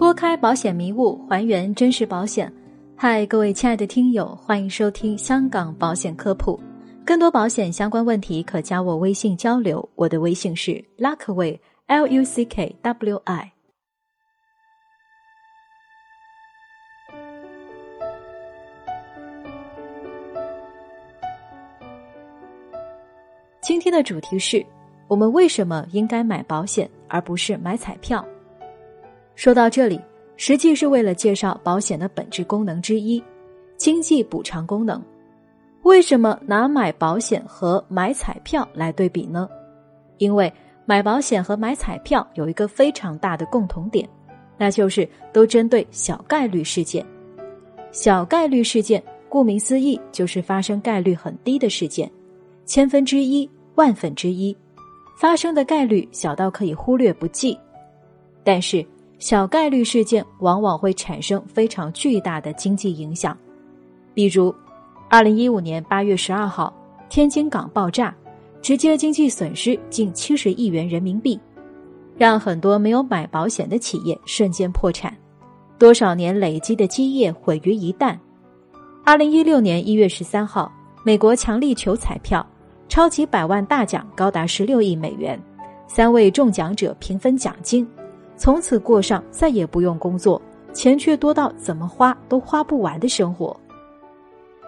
拨开保险迷雾，还原真实保险。嗨，各位亲爱的听友，欢迎收听香港保险科普。更多保险相关问题，可加我微信交流。我的微信是 Luckway L U C K W I。今天的主题是我们为什么应该买保险而不是买彩票？说到这里，实际是为了介绍保险的本质功能之一——经济补偿功能。为什么拿买保险和买彩票来对比呢？因为买保险和买彩票有一个非常大的共同点，那就是都针对小概率事件。小概率事件，顾名思义，就是发生概率很低的事件。千分之一、万分之一，发生的概率小到可以忽略不计。但是，小概率事件往往会产生非常巨大的经济影响。比如，二零一五年八月十二号，天津港爆炸，直接经济损失近七十亿元人民币，让很多没有买保险的企业瞬间破产，多少年累积的基业毁于一旦。二零一六年一月十三号，美国强力球彩票。超级百万大奖高达十六亿美元，三位中奖者平分奖金，从此过上再也不用工作，钱却多到怎么花都花不完的生活。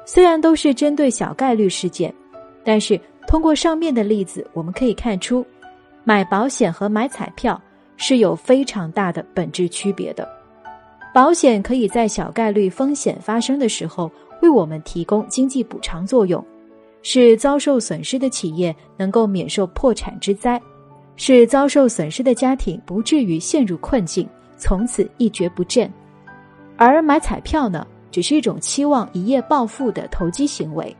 虽然都是针对小概率事件，但是通过上面的例子，我们可以看出，买保险和买彩票是有非常大的本质区别的。保险可以在小概率风险发生的时候，为我们提供经济补偿作用。使遭受损失的企业能够免受破产之灾，是遭受损失的家庭不至于陷入困境，从此一蹶不振。而买彩票呢，只是一种期望一夜暴富的投机行为，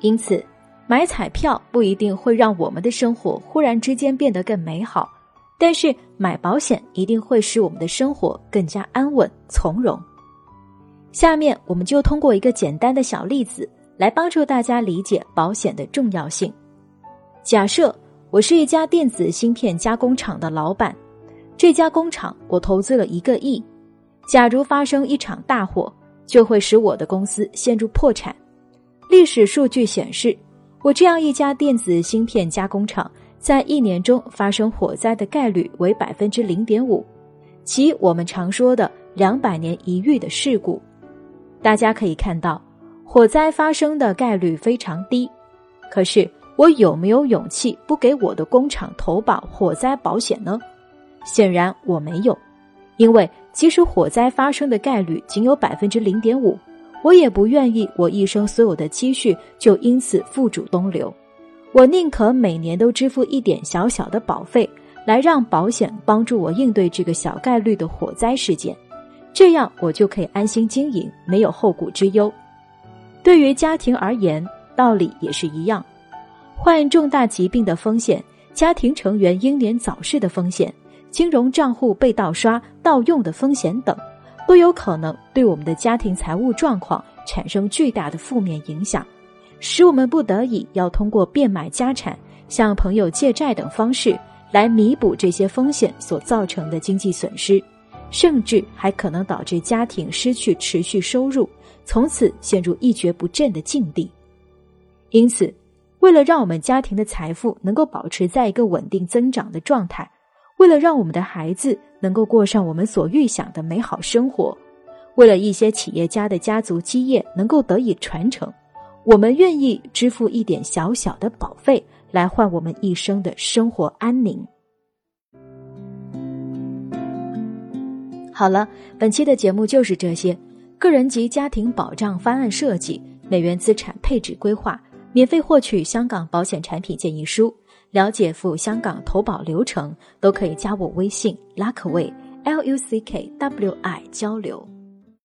因此买彩票不一定会让我们的生活忽然之间变得更美好，但是买保险一定会使我们的生活更加安稳从容。下面我们就通过一个简单的小例子。来帮助大家理解保险的重要性。假设我是一家电子芯片加工厂的老板，这家工厂我投资了一个亿。假如发生一场大火，就会使我的公司陷入破产。历史数据显示，我这样一家电子芯片加工厂在一年中发生火灾的概率为百分之零点五，即我们常说的两百年一遇的事故。大家可以看到。火灾发生的概率非常低，可是我有没有勇气不给我的工厂投保火灾保险呢？显然我没有，因为即使火灾发生的概率仅有百分之零点五，我也不愿意我一生所有的积蓄就因此付诸东流。我宁可每年都支付一点小小的保费，来让保险帮助我应对这个小概率的火灾事件，这样我就可以安心经营，没有后顾之忧。对于家庭而言，道理也是一样。患重大疾病的风险、家庭成员英年早逝的风险、金融账户被盗刷、盗用的风险等，都有可能对我们的家庭财务状况产生巨大的负面影响，使我们不得已要通过变卖家产、向朋友借债等方式来弥补这些风险所造成的经济损失，甚至还可能导致家庭失去持续收入。从此陷入一蹶不振的境地，因此，为了让我们家庭的财富能够保持在一个稳定增长的状态，为了让我们的孩子能够过上我们所预想的美好生活，为了一些企业家的家族基业能够得以传承，我们愿意支付一点小小的保费，来换我们一生的生活安宁。好了，本期的节目就是这些。个人及家庭保障方案设计、美元资产配置规划，免费获取香港保险产品建议书，了解赴香港投保流程，都可以加我微信 Luckway L U C K W I 交流。